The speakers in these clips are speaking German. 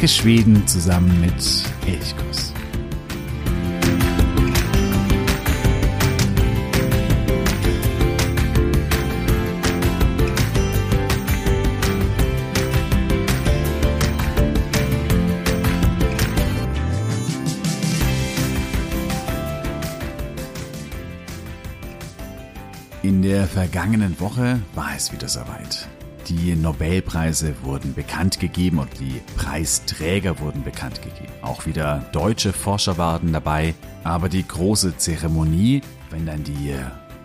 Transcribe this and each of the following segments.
Entdecke Schweden zusammen mit Elchkuss. In der vergangenen Woche war es wieder soweit. Die Nobelpreise wurden bekannt gegeben und die Preisträger wurden bekannt gegeben. Auch wieder deutsche Forscher waren dabei. Aber die große Zeremonie, wenn dann die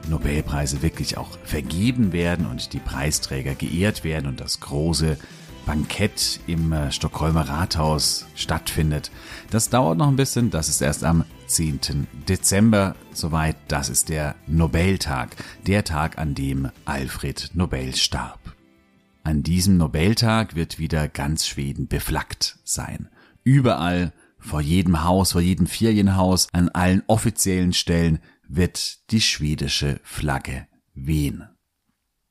Nobelpreise wirklich auch vergeben werden und die Preisträger geehrt werden und das große Bankett im äh, Stockholmer Rathaus stattfindet. Das dauert noch ein bisschen, das ist erst am 10. Dezember soweit. Das ist der Nobeltag, der Tag, an dem Alfred Nobel starb. An diesem Nobeltag wird wieder ganz Schweden beflaggt sein. Überall, vor jedem Haus, vor jedem Ferienhaus, an allen offiziellen Stellen wird die schwedische Flagge wehen.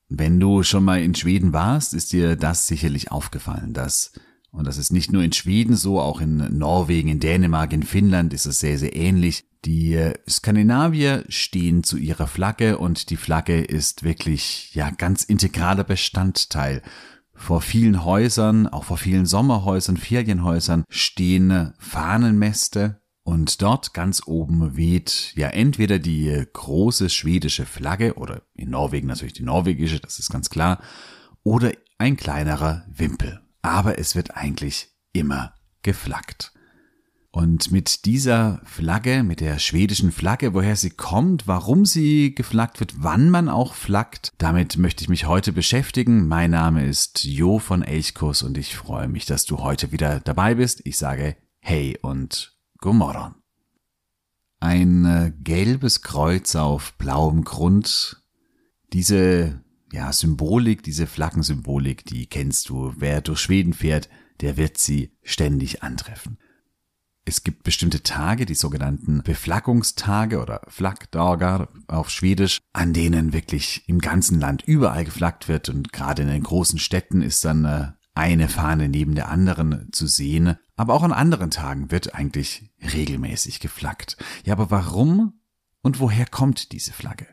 Wenn du schon mal in Schweden warst, ist dir das sicherlich aufgefallen, dass, und das ist nicht nur in Schweden so, auch in Norwegen, in Dänemark, in Finnland ist es sehr, sehr ähnlich, die äh, Skandinavier stehen zu ihrer Flagge und die Flagge ist wirklich ja ganz integraler Bestandteil. Vor vielen Häusern, auch vor vielen Sommerhäusern, Ferienhäusern stehen Fahnenmäste und dort ganz oben weht ja entweder die große schwedische Flagge oder in Norwegen natürlich die norwegische, das ist ganz klar, oder ein kleinerer Wimpel. Aber es wird eigentlich immer geflaggt. Und mit dieser Flagge, mit der schwedischen Flagge, woher sie kommt, warum sie geflaggt wird, wann man auch flaggt, damit möchte ich mich heute beschäftigen. Mein Name ist Jo von Elchkurs und ich freue mich, dass du heute wieder dabei bist. Ich sage Hey und Gomorron. Ein äh, gelbes Kreuz auf blauem Grund. Diese ja, Symbolik, diese Flaggensymbolik, die kennst du. Wer durch Schweden fährt, der wird sie ständig antreffen. Es gibt bestimmte Tage, die sogenannten Beflaggungstage oder Flaggdagar auf Schwedisch, an denen wirklich im ganzen Land überall geflaggt wird und gerade in den großen Städten ist dann äh, eine Fahne neben der anderen zu sehen. Aber auch an anderen Tagen wird eigentlich regelmäßig geflaggt. Ja, aber warum und woher kommt diese Flagge?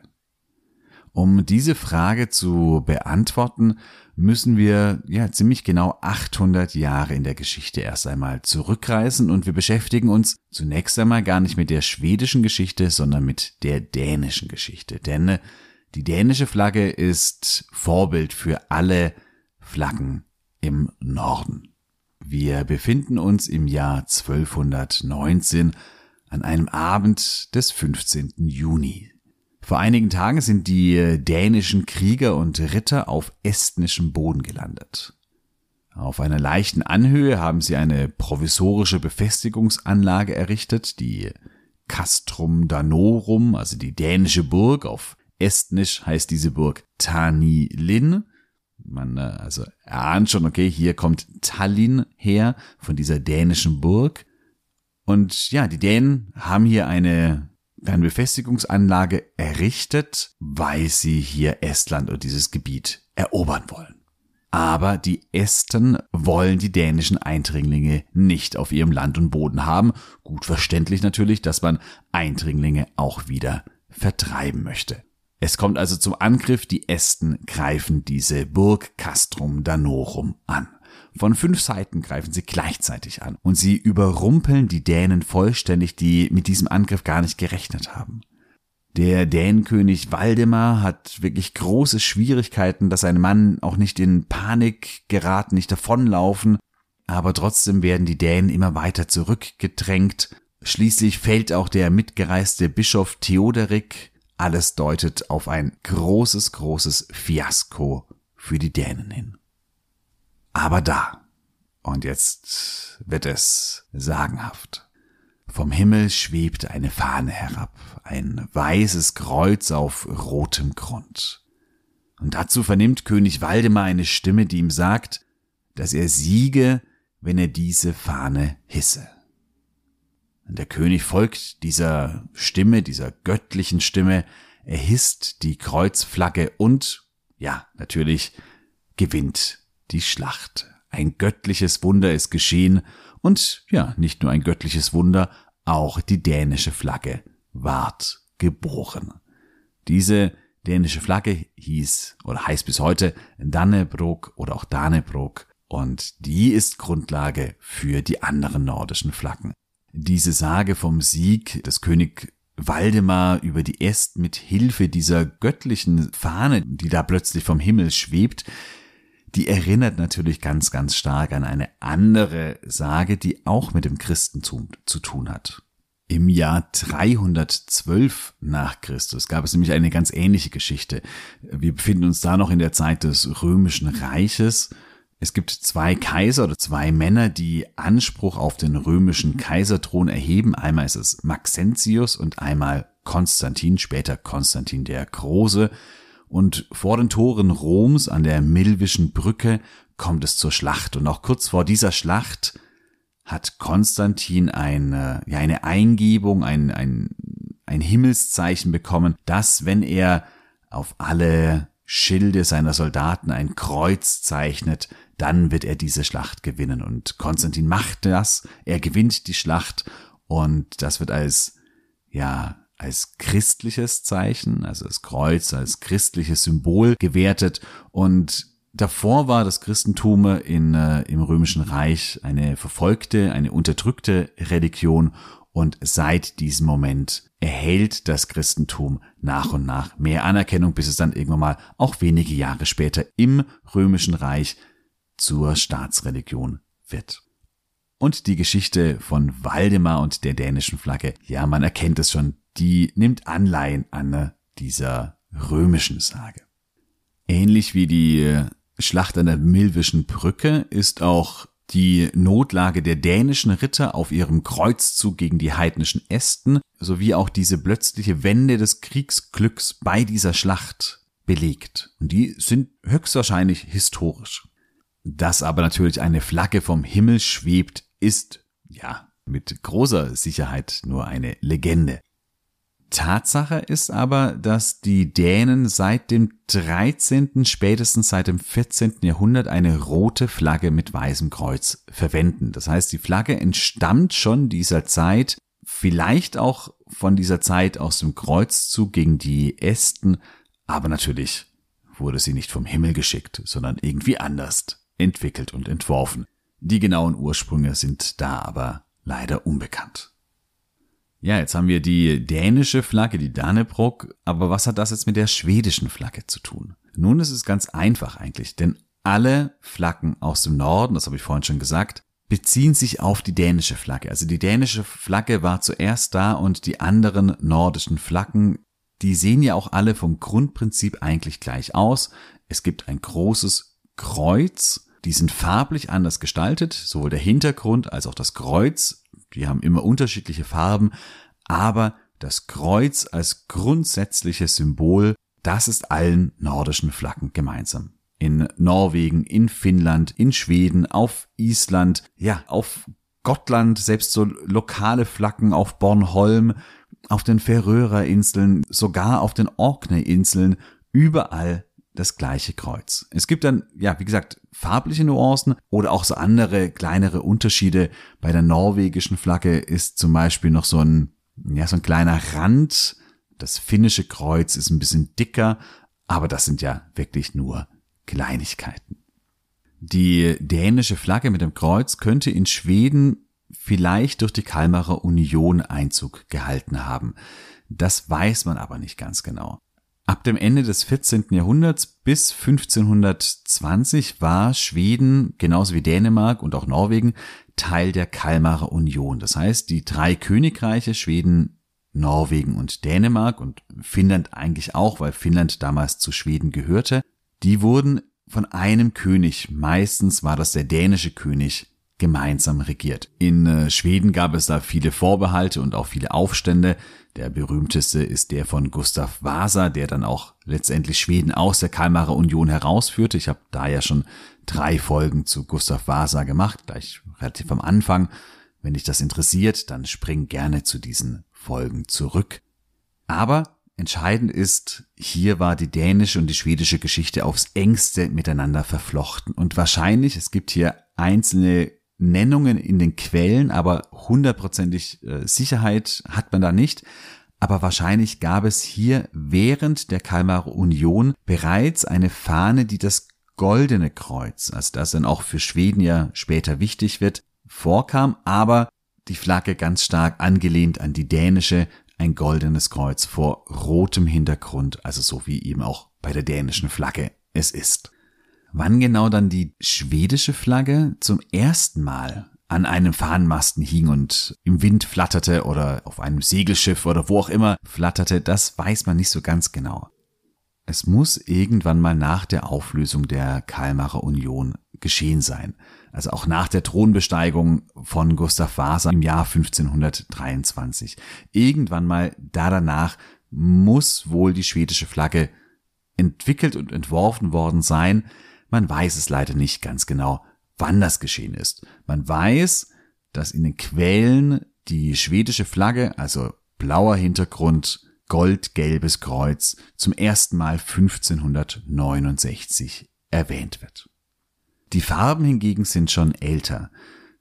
Um diese Frage zu beantworten, müssen wir ja ziemlich genau 800 Jahre in der Geschichte erst einmal zurückreisen und wir beschäftigen uns zunächst einmal gar nicht mit der schwedischen Geschichte, sondern mit der dänischen Geschichte. Denn die dänische Flagge ist Vorbild für alle Flaggen im Norden. Wir befinden uns im Jahr 1219 an einem Abend des 15. Juni. Vor einigen Tagen sind die äh, dänischen Krieger und Ritter auf estnischem Boden gelandet. Auf einer leichten Anhöhe haben sie eine provisorische Befestigungsanlage errichtet, die Castrum Danorum, also die dänische Burg. Auf Estnisch heißt diese Burg Tani Lin. Man äh, also erahnt schon, okay, hier kommt Tallinn her von dieser dänischen Burg. Und ja, die Dänen haben hier eine eine Befestigungsanlage errichtet, weil sie hier Estland und dieses Gebiet erobern wollen. Aber die Esten wollen die dänischen Eindringlinge nicht auf ihrem Land und Boden haben. Gut verständlich natürlich, dass man Eindringlinge auch wieder vertreiben möchte. Es kommt also zum Angriff, die Esten greifen diese Burg Castrum Danorum an. Von fünf Seiten greifen sie gleichzeitig an und sie überrumpeln die Dänen vollständig, die mit diesem Angriff gar nicht gerechnet haben. Der Dänenkönig Waldemar hat wirklich große Schwierigkeiten, dass sein Mann auch nicht in Panik geraten, nicht davonlaufen, aber trotzdem werden die Dänen immer weiter zurückgedrängt. Schließlich fällt auch der mitgereiste Bischof Theoderik. Alles deutet auf ein großes, großes Fiasko für die Dänen hin aber da. Und jetzt wird es sagenhaft. Vom Himmel schwebt eine Fahne herab, ein weißes Kreuz auf rotem Grund. Und dazu vernimmt König Waldemar eine Stimme, die ihm sagt, dass er siege, wenn er diese Fahne hisse. Und der König folgt dieser Stimme, dieser göttlichen Stimme, er hisst die Kreuzflagge und, ja, natürlich, gewinnt die Schlacht. ein göttliches Wunder ist geschehen und ja, nicht nur ein göttliches Wunder, auch die dänische Flagge ward geboren. Diese dänische Flagge hieß oder heißt bis heute Dannebrog oder auch Danebrog und die ist Grundlage für die anderen nordischen Flaggen. Diese Sage vom Sieg des König Waldemar über die Est mit Hilfe dieser göttlichen Fahne, die da plötzlich vom Himmel schwebt, die erinnert natürlich ganz, ganz stark an eine andere Sage, die auch mit dem Christentum zu tun hat. Im Jahr 312 nach Christus gab es nämlich eine ganz ähnliche Geschichte. Wir befinden uns da noch in der Zeit des römischen Reiches es gibt zwei Kaiser oder zwei Männer, die Anspruch auf den römischen Kaiserthron erheben. Einmal ist es Maxentius und einmal Konstantin, später Konstantin der Große. Und vor den Toren Roms an der Milvischen Brücke kommt es zur Schlacht. Und auch kurz vor dieser Schlacht hat Konstantin eine, ja, eine Eingebung, ein, ein, ein Himmelszeichen bekommen, dass wenn er auf alle Schilde seiner Soldaten ein Kreuz zeichnet, dann wird er diese Schlacht gewinnen. Und Konstantin macht das, er gewinnt die Schlacht und das wird als, ja, als christliches Zeichen, also das Kreuz als christliches Symbol gewertet und Davor war das Christentum in, äh, im Römischen Reich eine verfolgte, eine unterdrückte Religion und seit diesem Moment erhält das Christentum nach und nach mehr Anerkennung, bis es dann irgendwann mal auch wenige Jahre später im Römischen Reich zur Staatsreligion wird. Und die Geschichte von Waldemar und der dänischen Flagge, ja, man erkennt es schon, die nimmt Anleihen an dieser römischen Sage. Ähnlich wie die Schlacht an der Milwischen Brücke ist auch die Notlage der dänischen Ritter auf ihrem Kreuzzug gegen die heidnischen Ästen sowie auch diese plötzliche Wende des Kriegsglücks bei dieser Schlacht belegt. Und die sind höchstwahrscheinlich historisch. Dass aber natürlich eine Flagge vom Himmel schwebt, ist, ja, mit großer Sicherheit nur eine Legende. Tatsache ist aber, dass die Dänen seit dem 13., spätestens seit dem 14. Jahrhundert eine rote Flagge mit weißem Kreuz verwenden. Das heißt, die Flagge entstammt schon dieser Zeit, vielleicht auch von dieser Zeit aus dem Kreuzzug gegen die Ästen, aber natürlich wurde sie nicht vom Himmel geschickt, sondern irgendwie anders entwickelt und entworfen. Die genauen Ursprünge sind da aber leider unbekannt. Ja, jetzt haben wir die dänische Flagge, die Dannebrog, aber was hat das jetzt mit der schwedischen Flagge zu tun? Nun ist es ganz einfach eigentlich, denn alle Flaggen aus dem Norden, das habe ich vorhin schon gesagt, beziehen sich auf die dänische Flagge. Also die dänische Flagge war zuerst da und die anderen nordischen Flaggen, die sehen ja auch alle vom Grundprinzip eigentlich gleich aus. Es gibt ein großes Kreuz die sind farblich anders gestaltet, sowohl der Hintergrund als auch das Kreuz. Die haben immer unterschiedliche Farben, aber das Kreuz als grundsätzliches Symbol, das ist allen nordischen Flaggen gemeinsam. In Norwegen, in Finnland, in Schweden, auf Island, ja, auf Gottland, selbst so lokale Flaggen auf Bornholm, auf den Färöerinseln, sogar auf den Orkney-Inseln, überall das gleiche Kreuz. Es gibt dann, ja, wie gesagt, farbliche Nuancen oder auch so andere kleinere Unterschiede. Bei der norwegischen Flagge ist zum Beispiel noch so ein, ja, so ein kleiner Rand. Das finnische Kreuz ist ein bisschen dicker, aber das sind ja wirklich nur Kleinigkeiten. Die dänische Flagge mit dem Kreuz könnte in Schweden vielleicht durch die Kalmarer Union Einzug gehalten haben. Das weiß man aber nicht ganz genau. Ab dem Ende des 14. Jahrhunderts bis 1520 war Schweden, genauso wie Dänemark und auch Norwegen, Teil der Kalmarer Union. Das heißt, die drei Königreiche Schweden, Norwegen und Dänemark und Finnland eigentlich auch, weil Finnland damals zu Schweden gehörte, die wurden von einem König, meistens war das der dänische König, gemeinsam regiert. In äh, Schweden gab es da viele Vorbehalte und auch viele Aufstände. Der berühmteste ist der von Gustav Vasa, der dann auch letztendlich Schweden aus der Kalmarer Union herausführte. Ich habe da ja schon drei Folgen zu Gustav Vasa gemacht, gleich relativ am Anfang. Wenn dich das interessiert, dann spring gerne zu diesen Folgen zurück. Aber entscheidend ist, hier war die dänische und die schwedische Geschichte aufs engste miteinander verflochten. Und wahrscheinlich, es gibt hier einzelne Nennungen in den Quellen, aber hundertprozentig äh, Sicherheit hat man da nicht. Aber wahrscheinlich gab es hier während der Kalmarer Union bereits eine Fahne, die das goldene Kreuz, also das dann auch für Schweden ja später wichtig wird, vorkam, aber die Flagge ganz stark angelehnt an die dänische, ein goldenes Kreuz vor rotem Hintergrund, also so wie eben auch bei der dänischen Flagge es ist. Wann genau dann die schwedische Flagge zum ersten Mal an einem Fahnenmasten hing und im Wind flatterte oder auf einem Segelschiff oder wo auch immer flatterte, das weiß man nicht so ganz genau. Es muss irgendwann mal nach der Auflösung der Kalmarer Union geschehen sein. Also auch nach der Thronbesteigung von Gustav Vasa im Jahr 1523. Irgendwann mal da danach muss wohl die schwedische Flagge entwickelt und entworfen worden sein. Man weiß es leider nicht ganz genau, wann das geschehen ist. Man weiß, dass in den Quellen die schwedische Flagge, also blauer Hintergrund, goldgelbes Kreuz zum ersten Mal 1569 erwähnt wird. Die Farben hingegen sind schon älter.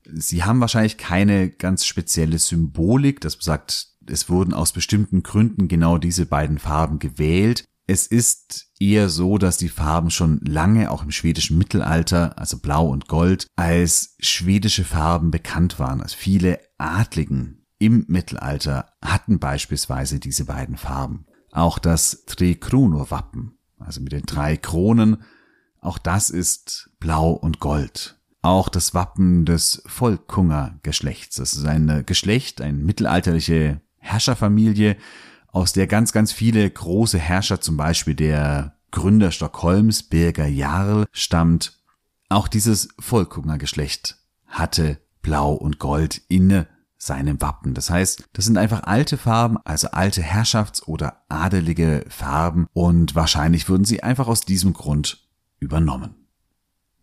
Sie haben wahrscheinlich keine ganz spezielle Symbolik, das sagt, es wurden aus bestimmten Gründen genau diese beiden Farben gewählt. Es ist eher so, dass die Farben schon lange auch im schwedischen Mittelalter, also Blau und Gold, als schwedische Farben bekannt waren. Also viele Adligen im Mittelalter hatten beispielsweise diese beiden Farben. Auch das Tre Wappen, also mit den drei Kronen, auch das ist Blau und Gold. Auch das Wappen des Volkunger Geschlechts. Das ist ein Geschlecht, eine mittelalterliche Herrscherfamilie, aus der ganz, ganz viele große Herrscher, zum Beispiel der Gründer Stockholms, Birger Jarl, stammt. Auch dieses Volkunger Geschlecht hatte Blau und Gold inne seinem Wappen. Das heißt, das sind einfach alte Farben, also alte Herrschafts- oder adelige Farben und wahrscheinlich wurden sie einfach aus diesem Grund übernommen.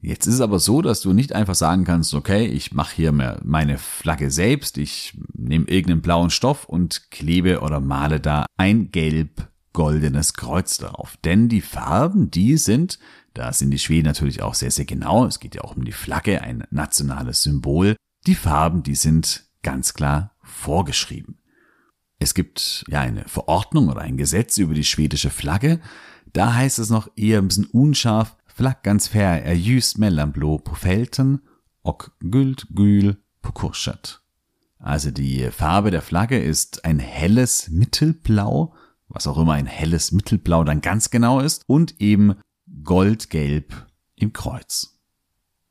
Jetzt ist es aber so, dass du nicht einfach sagen kannst, okay, ich mache hier meine Flagge selbst, ich nehme irgendeinen blauen Stoff und klebe oder male da ein gelb-goldenes Kreuz darauf. Denn die Farben, die sind, da sind die Schweden natürlich auch sehr, sehr genau, es geht ja auch um die Flagge, ein nationales Symbol, die Farben, die sind ganz klar vorgeschrieben. Es gibt ja eine Verordnung oder ein Gesetz über die schwedische Flagge. Da heißt es noch eher ein bisschen unscharf. Flagg ganz fair er ljust mellan blå på felten och guldgul på korset. Also die Farbe der Flagge ist ein helles Mittelblau, was auch immer ein helles Mittelblau dann ganz genau ist, und eben goldgelb im Kreuz.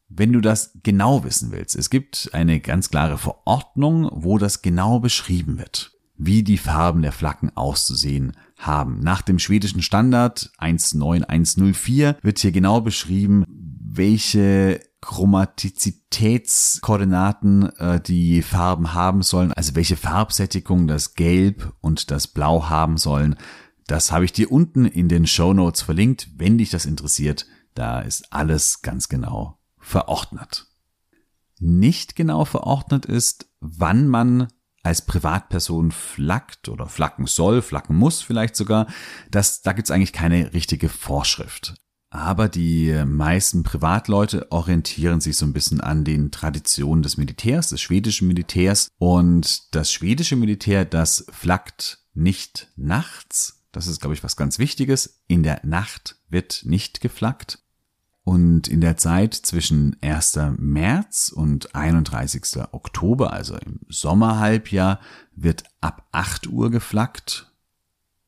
Wenn du das genau wissen willst, es gibt eine ganz klare Verordnung, wo das genau beschrieben wird, wie die Farben der Flaggen auszusehen haben. Nach dem schwedischen Standard 19104 wird hier genau beschrieben, welche Chromatizitätskoordinaten äh, die Farben haben sollen, also welche Farbsättigung das Gelb und das Blau haben sollen. Das habe ich dir unten in den Show Notes verlinkt, wenn dich das interessiert. Da ist alles ganz genau verordnet. Nicht genau verordnet ist, wann man als Privatperson flaggt oder flaggen soll, flaggen muss vielleicht sogar. Das, da gibt's eigentlich keine richtige Vorschrift. Aber die meisten Privatleute orientieren sich so ein bisschen an den Traditionen des Militärs, des schwedischen Militärs. Und das schwedische Militär, das flaggt nicht nachts. Das ist, glaube ich, was ganz Wichtiges. In der Nacht wird nicht geflaggt. Und in der Zeit zwischen 1. März und 31. Oktober, also im Sommerhalbjahr, wird ab 8 Uhr geflaggt.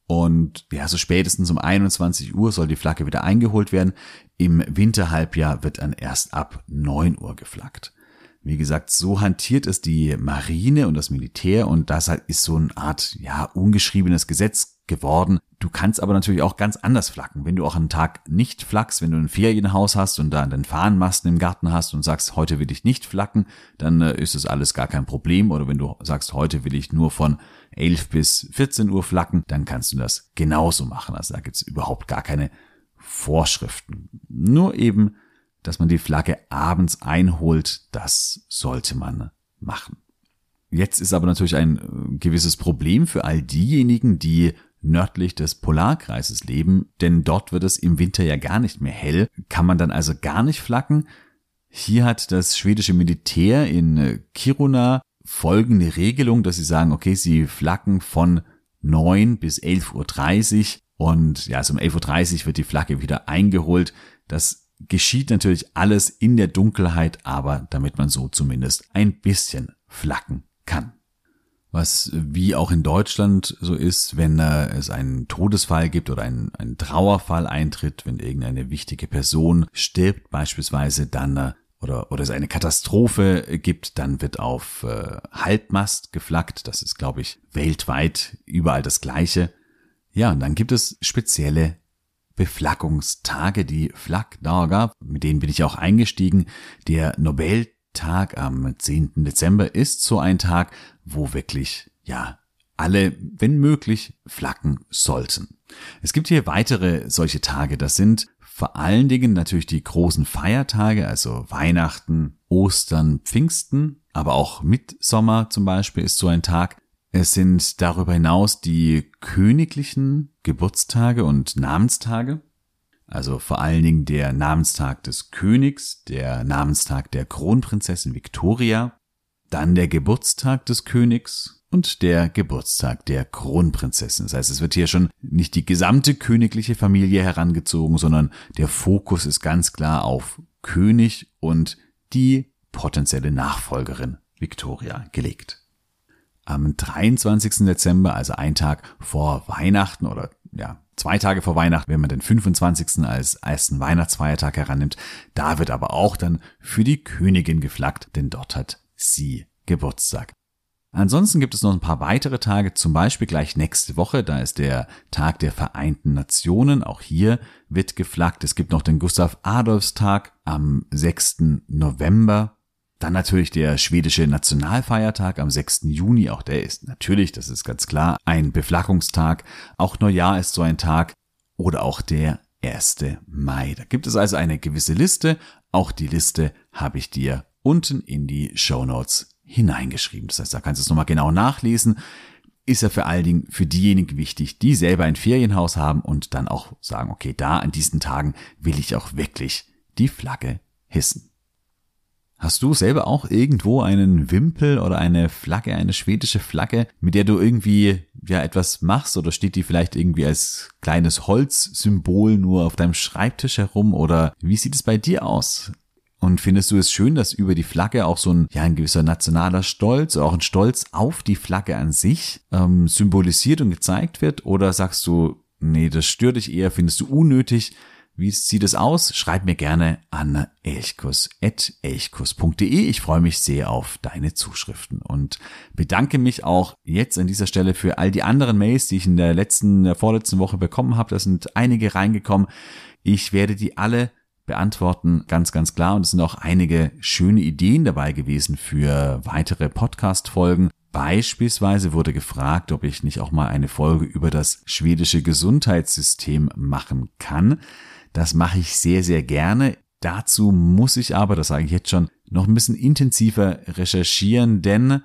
Und ja, so spätestens um 21 Uhr soll die Flagge wieder eingeholt werden. Im Winterhalbjahr wird dann erst ab 9 Uhr geflaggt. Wie gesagt, so hantiert es die Marine und das Militär und das ist so eine Art, ja, ungeschriebenes Gesetz geworden. Du kannst aber natürlich auch ganz anders flaggen. Wenn du auch einen Tag nicht flaggst, wenn du ein Ferienhaus hast und da einen Fahnenmasten im Garten hast und sagst, heute will ich nicht flaggen, dann äh, ist es alles gar kein Problem. Oder wenn du sagst, heute will ich nur von 11 bis 14 Uhr flaggen, dann kannst du das genauso machen. Also da gibt es überhaupt gar keine Vorschriften. Nur eben, dass man die Flagge abends einholt, das sollte man machen. Jetzt ist aber natürlich ein äh, gewisses Problem für all diejenigen, die nördlich des Polarkreises leben, denn dort wird es im Winter ja gar nicht mehr hell. Kann man dann also gar nicht flaggen? Hier hat das schwedische Militär in äh, Kiruna folgende Regelung, dass sie sagen, okay, sie flaggen von 9 bis 11.30 Uhr und ja, also um 11.30 Uhr wird die Flagge wieder eingeholt. Das geschieht natürlich alles in der Dunkelheit, aber damit man so zumindest ein bisschen flacken kann. Was wie auch in Deutschland so ist, wenn äh, es einen Todesfall gibt oder ein, ein Trauerfall eintritt, wenn irgendeine wichtige Person stirbt beispielsweise, dann äh, oder, oder es eine Katastrophe gibt, dann wird auf äh, Halbmast geflaggt. Das ist, glaube ich, weltweit überall das Gleiche. Ja, und dann gibt es spezielle Beflaggungstage, die Flagdager, mit denen bin ich auch eingestiegen. Der Nobeltag am 10. Dezember ist so ein Tag, wo wirklich, ja, alle, wenn möglich, flaggen sollten. Es gibt hier weitere solche Tage. Das sind vor allen Dingen natürlich die großen Feiertage, also Weihnachten, Ostern, Pfingsten, aber auch Mitsommer zum Beispiel ist so ein Tag. Es sind darüber hinaus die königlichen Geburtstage und Namenstage. Also vor allen Dingen der Namenstag des Königs, der Namenstag der Kronprinzessin Victoria, dann der Geburtstag des Königs, und der Geburtstag der Kronprinzessin. Das heißt, es wird hier schon nicht die gesamte königliche Familie herangezogen, sondern der Fokus ist ganz klar auf König und die potenzielle Nachfolgerin Victoria gelegt. Am 23. Dezember, also ein Tag vor Weihnachten oder ja, zwei Tage vor Weihnachten, wenn man den 25. als ersten Weihnachtsfeiertag herannimmt, da wird aber auch dann für die Königin geflaggt, denn dort hat sie Geburtstag. Ansonsten gibt es noch ein paar weitere Tage, zum Beispiel gleich nächste Woche, da ist der Tag der Vereinten Nationen, auch hier wird geflaggt. Es gibt noch den Gustav Adolfs Tag am 6. November. Dann natürlich der schwedische Nationalfeiertag am 6. Juni, auch der ist natürlich, das ist ganz klar, ein Beflaggungstag. Auch Neujahr ist so ein Tag oder auch der 1. Mai. Da gibt es also eine gewisse Liste. Auch die Liste habe ich dir unten in die Show Notes hineingeschrieben. Das heißt, da kannst du es nochmal genau nachlesen. Ist ja für allen Dingen für diejenigen wichtig, die selber ein Ferienhaus haben und dann auch sagen, okay, da an diesen Tagen will ich auch wirklich die Flagge hissen. Hast du selber auch irgendwo einen Wimpel oder eine Flagge, eine schwedische Flagge, mit der du irgendwie ja etwas machst oder steht die vielleicht irgendwie als kleines Holzsymbol nur auf deinem Schreibtisch herum oder wie sieht es bei dir aus? Und findest du es schön, dass über die Flagge auch so ein, ja, ein gewisser nationaler Stolz, auch ein Stolz auf die Flagge an sich ähm, symbolisiert und gezeigt wird? Oder sagst du, nee, das stört dich eher, findest du unnötig? Wie sieht es aus? Schreib mir gerne an elchkus.elchkus.de. Ich freue mich sehr auf deine Zuschriften und bedanke mich auch jetzt an dieser Stelle für all die anderen Mails, die ich in der letzten, der vorletzten Woche bekommen habe. Da sind einige reingekommen. Ich werde die alle beantworten, ganz, ganz klar. Und es sind auch einige schöne Ideen dabei gewesen für weitere Podcast-Folgen. Beispielsweise wurde gefragt, ob ich nicht auch mal eine Folge über das schwedische Gesundheitssystem machen kann. Das mache ich sehr, sehr gerne. Dazu muss ich aber, das sage ich jetzt schon, noch ein bisschen intensiver recherchieren, denn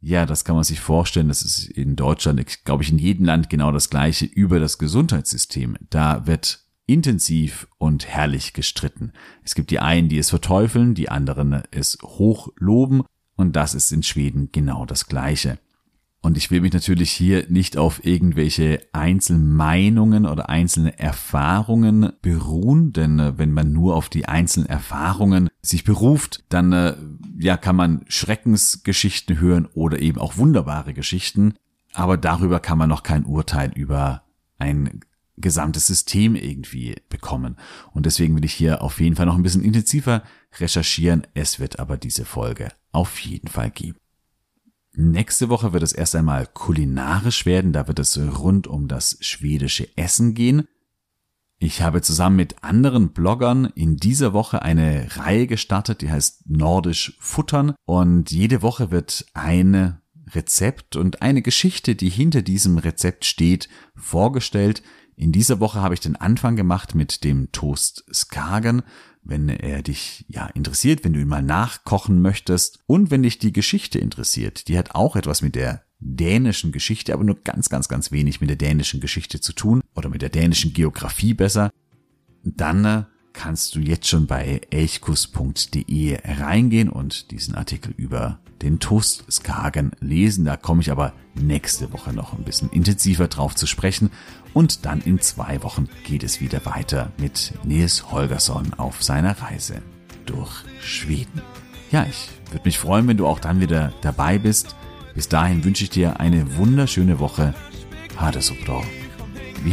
ja, das kann man sich vorstellen. Das ist in Deutschland, glaube ich, in jedem Land genau das gleiche über das Gesundheitssystem. Da wird intensiv und herrlich gestritten. Es gibt die einen, die es verteufeln, die anderen es hochloben und das ist in Schweden genau das Gleiche. Und ich will mich natürlich hier nicht auf irgendwelche Einzelmeinungen oder einzelne Erfahrungen beruhen, denn äh, wenn man nur auf die einzelnen Erfahrungen sich beruft, dann äh, ja kann man Schreckensgeschichten hören oder eben auch wunderbare Geschichten, aber darüber kann man noch kein Urteil über ein gesamtes System irgendwie bekommen. Und deswegen will ich hier auf jeden Fall noch ein bisschen intensiver recherchieren. Es wird aber diese Folge auf jeden Fall geben. Nächste Woche wird es erst einmal kulinarisch werden. Da wird es rund um das schwedische Essen gehen. Ich habe zusammen mit anderen Bloggern in dieser Woche eine Reihe gestartet, die heißt Nordisch Futtern. Und jede Woche wird ein Rezept und eine Geschichte, die hinter diesem Rezept steht, vorgestellt. In dieser Woche habe ich den Anfang gemacht mit dem Toast Skagen. Wenn er dich ja interessiert, wenn du ihn mal nachkochen möchtest und wenn dich die Geschichte interessiert, die hat auch etwas mit der dänischen Geschichte, aber nur ganz, ganz, ganz wenig mit der dänischen Geschichte zu tun oder mit der dänischen Geografie besser, dann äh, kannst du jetzt schon bei elchkus.de reingehen und diesen Artikel über den Toastskagen lesen. Da komme ich aber nächste Woche noch ein bisschen intensiver drauf zu sprechen. Und dann in zwei Wochen geht es wieder weiter mit Nils Holgersson auf seiner Reise durch Schweden. Ja, ich würde mich freuen, wenn du auch dann wieder dabei bist. Bis dahin wünsche ich dir eine wunderschöne Woche. Ha det så bra. Vi